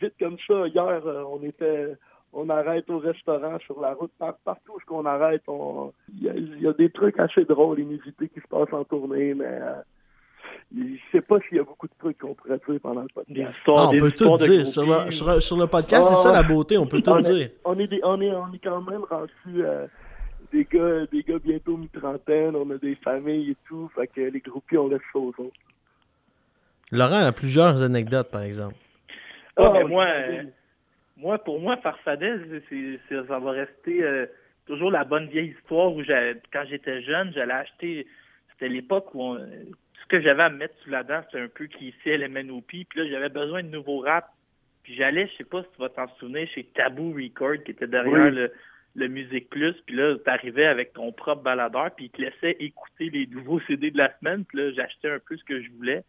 vite comme ça, hier, euh, on était, on arrête au restaurant sur la route. Par- partout où qu'on arrête, on- il y, a- il y a des trucs assez drôles, inusités qui se passent en tournée, mais euh, je sais pas s'il y a beaucoup de trucs qu'on pourrait dire pendant le podcast. Ah, on peut tout dire. Sur le, sur, sur le podcast, c'est Ah, ça la beauté, on peut tout on dire. Est, on, est des, on, est, on est quand même rendu euh, des gars des gars bientôt mi-trentaine, on a des familles et tout, fait que les groupies, on laisse ça aux autres. Laurent a plusieurs anecdotes, par exemple. Ah, mais Ah, moi, euh, moi, pour moi, Farfadet, c'est, c'est- ça va rester euh, toujours la bonne vieille histoire où quand j'étais jeune, j'allais acheter. C'était l'époque où on- ce que j'avais à me mettre sous la dent, c'était un peu qui ici LMNOP. Puis là, j'avais besoin de nouveaux rap. Puis j'allais, je sais pas si tu vas t'en souvenir, chez Taboo Record, qui était derrière Oui. le, le Music Plus. Puis là, t'arrivais avec ton propre baladeur, puis il te laissait écouter les nouveaux CD de la semaine. Puis là, j'achetais un peu ce que je voulais.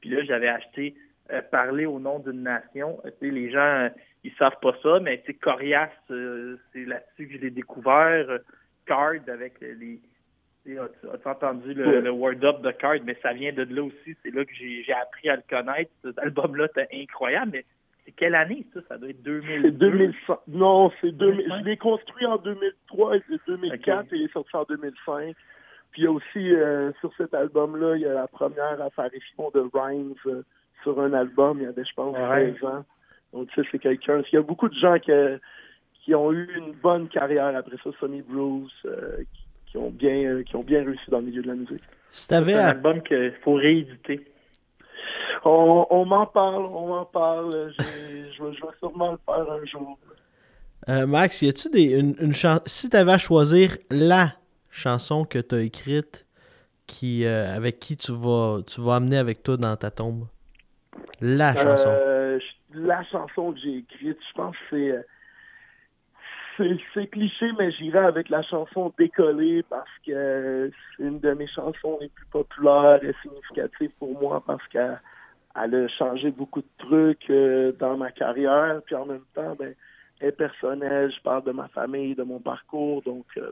Puis là, j'avais acheté euh, Parler au nom d'une nation. Euh, tu sais, les gens, euh, ils savent pas ça, mais tu sais, Corias, euh, c'est là-dessus que je l'ai découvert. Card avec les. As-tu entendu le, Word Up de Card? Mais ça vient de là aussi. C'est là que j'ai appris à le connaître. Cet album-là était incroyable. Mais c'est quelle année, ça? Ça doit être 2002. C'est 2005. Non, c'est 2000. 2005. Je l'ai construit en 2003 et c'est 2004 Ok. et il est sorti en 2005. Puis il y a aussi, euh, sur cet album-là, il y a la première apparition de Rhymes euh, sur un album. Il y avait, je pense, Ouais. 16 ans. Donc, tu sais, c'est quelqu'un. Il y a beaucoup de gens qui, qui ont eu une bonne carrière après ça, Sonny Bruce, euh, qui, qui ont bien, euh, qui ont bien réussi dans le milieu de la musique. Si C'est un à- album qu'il faut rééditer. On, on m'en parle, on m'en parle. Je vais sûrement le faire un jour. euh, Max, y a-tu des une, une si t'avais à choisir la chanson que t'as écrite qui euh, avec qui tu vas tu vas amener avec toi dans ta tombe? La chanson. Euh, la chanson que j'ai écrite, je pense que C'est c'est cliché, mais j'irai avec la chanson Décoller parce que c'est une de mes chansons les plus populaires et significatives pour moi parce qu'elle elle a changé beaucoup de trucs euh, dans ma carrière. Puis en même temps, ben, elle est personnelle, je parle de ma famille, de mon parcours. Donc, euh,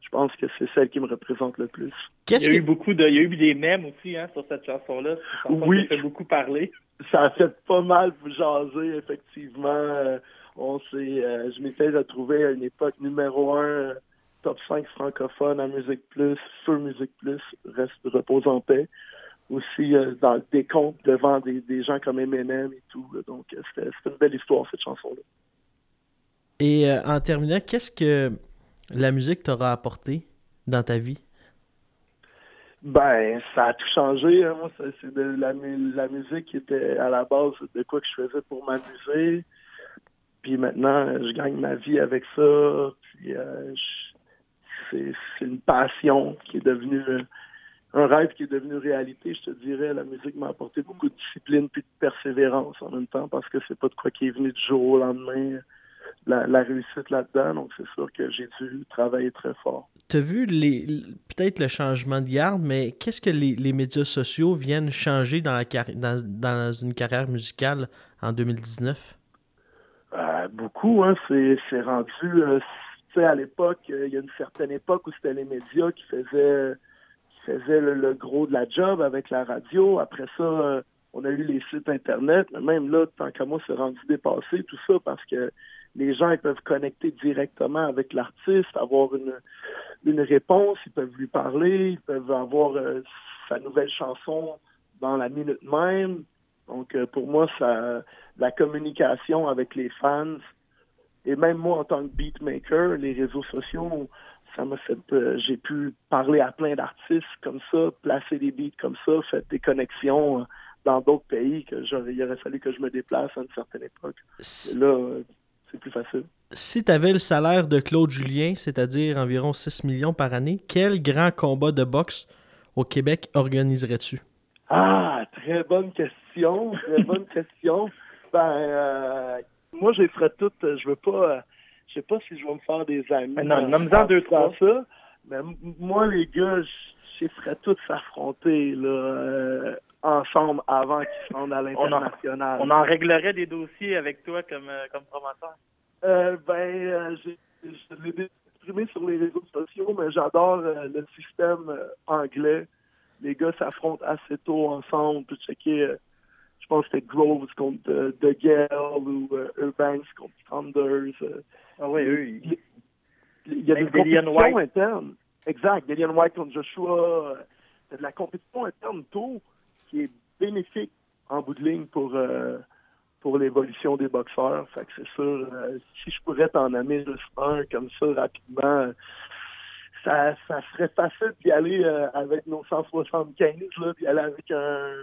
je pense que c'est celle qui me représente le plus. Il y a eu beaucoup de, il y a eu des mèmes aussi hein, sur cette chanson-là. C'est une chanson Oui. qui a fait beaucoup parler. ça a fait pas mal jaser, effectivement. Euh, on s'est, euh, je m'étais retrouvé à une époque numéro un euh, top 5 francophone à Musique Plus, Feu Musique Plus, reste repose en paix. Aussi euh, dans des comptes devant des, des, gens comme Eminem et tout. Donc euh, c'était une belle histoire cette chanson-là. Et euh, en terminant, qu'est-ce que la musique t'aura apporté dans ta vie? Ben, ça a tout changé. Hein. Moi, c'est de la, la musique qui était à la base de quoi que je faisais pour m'amuser. Puis maintenant, je gagne ma vie avec ça. Puis euh, c'est une passion qui est devenue un rêve qui est devenu réalité. Je te dirais, la musique m'a apporté beaucoup de discipline puis de persévérance en même temps parce que c'est pas de quoi qui est venu du jour au lendemain la, réussite là-dedans. Donc, c'est sûr que j'ai dû travailler très fort. Tu as vu peut-être le changement de garde, mais qu'est-ce que les, médias sociaux viennent changer dans, la, dans une carrière musicale en 2019? Euh, beaucoup, hein. C'est rendu. Euh, tu sais, à l'époque, euh, il y a une certaine époque où c'était les médias qui faisaient, qui faisaient le, gros de la job avec la radio. Après ça, on a eu les sites Internet. Mais même là, tant qu'à moi, c'est rendu dépassé, tout ça, parce que les gens ils peuvent connecter directement avec l'artiste, avoir une, une réponse, ils peuvent lui parler, ils peuvent avoir euh, sa nouvelle chanson dans la minute même. Donc euh, pour moi, ça, la communication avec les fans et même moi en tant que beatmaker, les réseaux sociaux, ça m'a fait, euh, j'ai pu parler à plein d'artistes comme ça, placer des beats comme ça, faire des connexions dans d'autres pays que j'aurais, il aurait fallu que je me déplace à une certaine époque. là, c'est plus facile. Si tu avais le salaire de Claude Julien, c'est-à-dire environ 6 millions par année, quel grand combat de boxe au Québec organiserais-tu? Ah, très bonne question. Très bonne question. Ben, euh, moi, je les ferais toutes. Je veux pas. Euh, je sais pas si je vais me faire des amis. Mais non, nomme-en deux, trois. Ça. Mais moi, les gars, je les ferais tous s'affronter, là. Euh, ensemble avant qu'ils se rendent à l'international. On, en réglerait des dossiers avec toi comme, euh, comme promoteur? Euh, ben, euh, je l'ai exprimé sur les réseaux sociaux, mais j'adore le système anglais. Les gars s'affrontent assez tôt ensemble. On peut checker, je pense que c'était Groves contre The Gale ou Urbanks contre Thunders. ah oui, eux, il, y a des compétitions internes. Exact. Dillian White contre Joshua. C'est de la compétition interne tôt qui est bénéfique en bout de ligne pour, euh, pour l'évolution des boxeurs. Fait que c'est sûr, euh, si je pourrais t'en amener juste un comme ça rapidement, ça, ça serait facile d'y aller euh, avec nos 175, là, d'y aller avec un,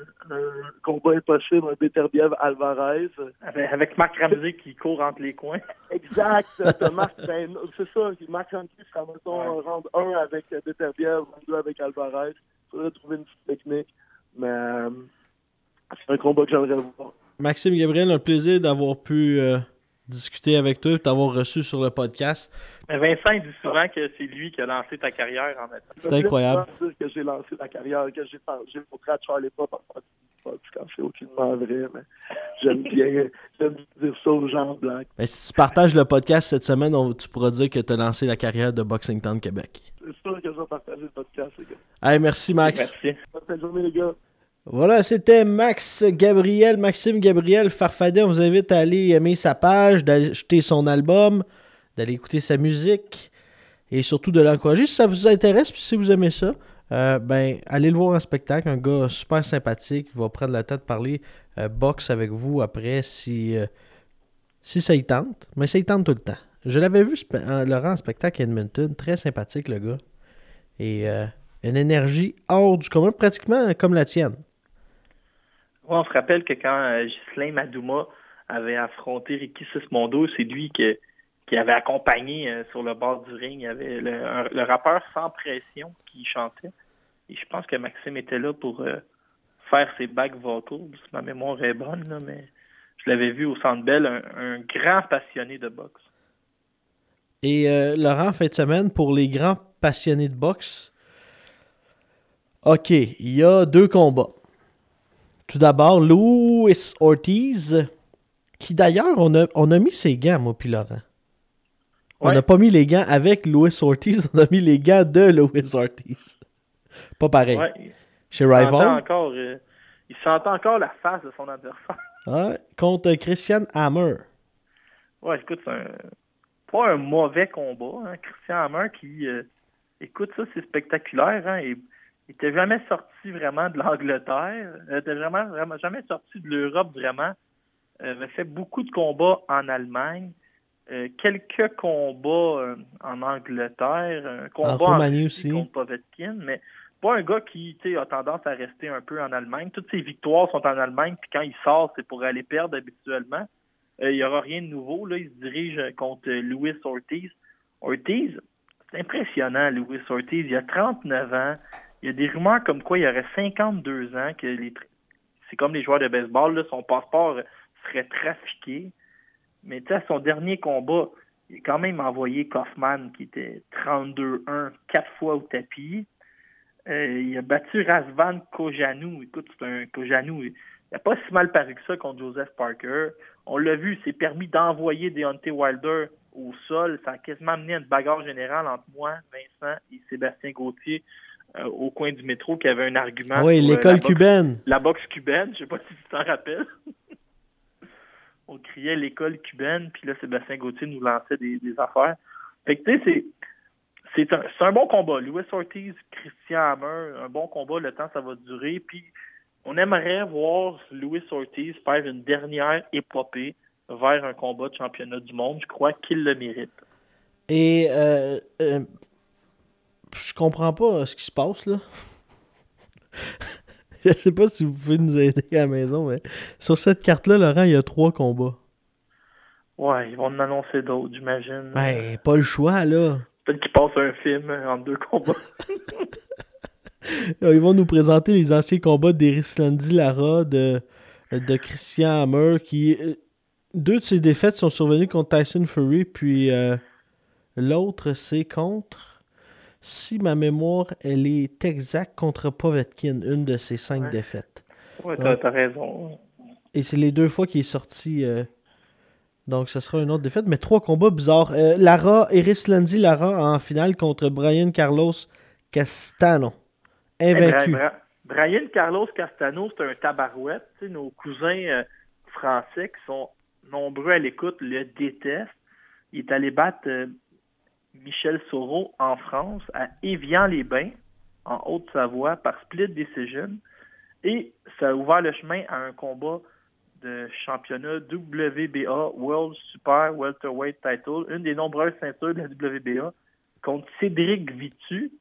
combat impossible, un Beterbiev Alvarez. Avec, Marc Ramsey qui court entre les coins. Exact. Marc, ben, c'est ça. Marc Ramsey sera, mettons, rendre un avec Beterbiev, deux avec Alvarez. Il faudrait trouver une petite technique. Mais euh, c'est un combat que j'aimerais voir. Maxime Gabriel, un plaisir d'avoir pu euh, discuter avec toi, t'avoir reçu sur le podcast. Mais Vincent il dit souvent que c'est lui qui a lancé ta carrière en même C'est incroyable. dire que j'ai lancé la carrière, que j'ai montré à Charlie Pop en podcast. C'est aucunement vrai, mais j'aime bien, dire ça aux gens blancs. Mais si tu partages le podcast cette semaine, tu pourras dire que tu as lancé la carrière de Boxing Town Québec. C'est sûr que je vais partager le podcast, les gars. Hey, merci, Max. Merci. Bonne journée, les gars. Voilà, c'était Max Gabriel, Maxime Gabriel Farfadet. On vous invite à aller aimer sa page, d'acheter son album, d'aller écouter sa musique et surtout de l'encourager. Si ça vous intéresse, si vous aimez ça, euh, ben, allez le voir en spectacle. Un gars super sympathique. Il va prendre la tête de parler euh, boxe avec vous après si, euh, si ça y tente. Mais ça y tente tout le temps. Je l'avais vu, Laurent, en spectacle à Edmonton. Très sympathique, le gars. Et une énergie hors du commun, pratiquement comme la tienne on se rappelle que quand euh, Ghislain Madouma avait affronté Ricky Sismondo, c'est lui qui, avait accompagné euh, sur le bord du ring. Il y avait le, rappeur sans pression qui chantait. Et je pense que Maxime était là pour euh, faire ses back vocals. Ma mémoire est bonne, mais je l'avais vu au Centre Bell, un, grand passionné de boxe. Et Laurent, fin de semaine, pour les grands passionnés de boxe, OK, il y a deux combats. Tout d'abord, Louis Ortiz, qui d'ailleurs, on a, on a mis ses gants, moi puis Laurent. On n'a pas mis les gants avec Louis Ortiz, on a mis les gants de Louis Ortiz. Pas pareil. Chez Rival. Encore, euh, il sentait encore la face de son adversaire. Ouais, contre Christian Hammer. Ouais, écoute, c'est un, pas un mauvais combat. Hein. Christian Hammer qui, euh, écoute, ça, c'est spectaculaire. Hein. Il n'était jamais sorti vraiment de l'Angleterre. Il n'était vraiment, vraiment jamais sorti de l'Europe vraiment. Il avait fait beaucoup de combats en Allemagne. Euh, quelques combats euh, en Angleterre, un combat En Roumanie aussi. contre Povetkin, mais pas un gars qui a tendance à rester un peu en Allemagne. Toutes ses victoires sont en Allemagne, puis quand il sort, c'est pour aller perdre habituellement. Euh, il n'y aura rien de nouveau. Là, il se dirige contre Louis Ortiz. Ortiz, c'est impressionnant, Louis Ortiz. Il a 39 ans. Il y a des rumeurs comme quoi il aurait 52 ans, que les c'est comme les joueurs de baseball, là, son passeport serait trafiqué. Mais tu sais, son dernier combat, il a quand même envoyé Kaufman, qui était 32-1, quatre fois au tapis. Euh, il a battu Razvan Kojanou. Écoute, c'est un Kojanou. Il n'a pas si mal paru que ça contre Joseph Parker. On l'a vu, il s'est permis d'envoyer Deontay Wilder au sol. Ça a quasiment amené une bagarre générale entre moi, Vincent et Sébastien Gauthier au coin du métro qui avait un argument. oui, euh, l'école cubaine. La boxe cubaine, je sais pas si tu t'en rappelles. On criait l'école cubaine, puis là, Sébastien Gauthier nous lançait des, des affaires. Fait que, tu sais, c'est. C'est un, c'est un bon combat. Louis Ortiz, Christian Hammer, un bon combat. Le temps, ça va durer. Puis, on aimerait voir Louis Ortiz faire une dernière épopée vers un combat de championnat du monde. Je crois qu'il le mérite. Et euh, euh, je comprends pas euh, ce qui se passe là. je sais pas si vous pouvez nous aider à la maison, mais sur cette carte-là, Laurent, il y a trois combats. Ouais, ils vont en annoncer d'autres, j'imagine. Ben, pas le choix, là. Peut-être qu'ils passent un film entre deux combats. Ils vont nous présenter les anciens combats d'Erislandi Lara, de, de Christian Hammer, qui. euh, Deux de ses défaites sont survenues contre Tyson Fury, puis euh, l'autre, c'est contre. Si ma mémoire, elle est exacte, contre Povetkin, une de ses cinq Ouais. défaites. Ouais, t'as raison. Et c'est les deux fois qu'il est sorti. euh, donc, ce sera une autre défaite. Mais trois combats bizarres. Euh, Lara, Erislandi Lara en finale contre Brian Carlos Castano. Invaincu. Brian Carlos Castano, c'est un tabarouette. Nos cousins euh, français qui sont nombreux à l'écoute le détestent. Il est allé battre Michel Soro en France, à Évian-les-Bains, en Haute-Savoie, par split decision. Et ça a ouvert le chemin à un combat de championnat WBA World Super Welterweight Title, une des nombreuses ceintures de la WBA, contre Cédric Vitu.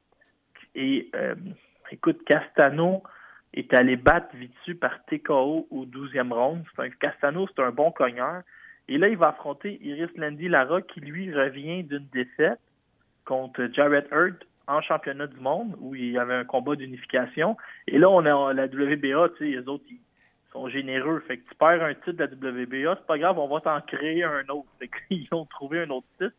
Et euh, écoute, Castano est allé battre Vitu par TKO au 12e round. Castano, c'est un bon cogneur. Et là, il va affronter Iris Landy Lara, qui lui revient d'une défaite contre Jarrett Hurt en championnat du monde, où il y avait un combat d'unification. Et là, on a la WBA, tu sais, les autres, ils sont généreux. Fait que tu perds un titre de la WBA, c'est pas grave, on va t'en créer un autre. Fait qu'ils ont trouvé un autre titre.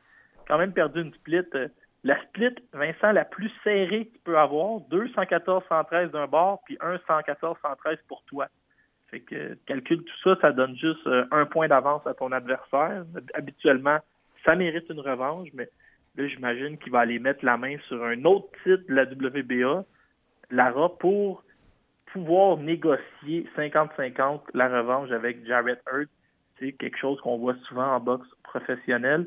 Quand même perdu une split. euh, la split, Vincent, la plus serrée que tu peux avoir, 2 114-113 d'un bord, puis 1 114-113 pour toi. Fait que euh, calcule tout ça, ça donne juste euh, un point d'avance à ton adversaire. Habituellement, ça mérite une revanche, mais là, j'imagine qu'il va aller mettre la main sur un autre titre de la WBA, Lara, pour pouvoir négocier 50-50 la revanche avec Jarrett Hurt. C'est quelque chose qu'on voit souvent en boxe professionnelle.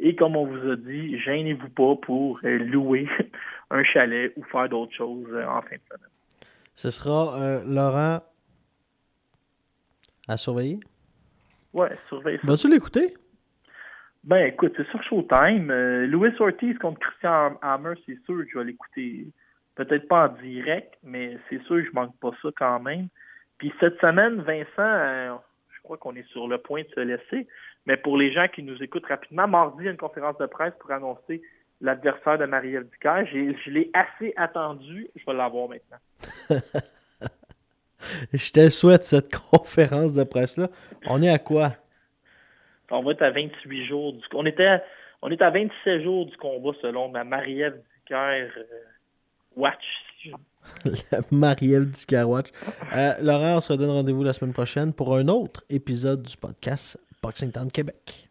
Et comme on vous a dit, gênez-vous pas pour euh, louer un chalet ou faire d'autres choses euh, en fin de semaine. Ce sera euh, Laurent à surveiller? Ouais, surveille ça. Vas-tu l'écouter? Ben écoute, c'est sur Showtime. Euh, Louis Ortiz contre Christian Hammer, c'est sûr que je vais l'écouter. Peut-être pas en direct, mais c'est sûr que je manque pas ça quand même. Puis cette semaine, Vincent, euh, je crois qu'on est sur le point de se laisser. Mais pour les gens qui nous écoutent rapidement, mardi, il y a une conférence de presse pour annoncer l'adversaire de Marie-Ève Ducaire. Je l'ai assez attendu. Je vais l'avoir maintenant. Je te souhaite cette conférence de presse-là. On est à quoi? On va être à 28 jours. Du... On, était à... on est à 27 jours du combat selon ma Marie-Ève Ducaire euh, Watch. La Marielle du Carwatch. Euh, Laurent, on se redonne rendez-vous la semaine prochaine pour un autre épisode du podcast Boxing Town Québec.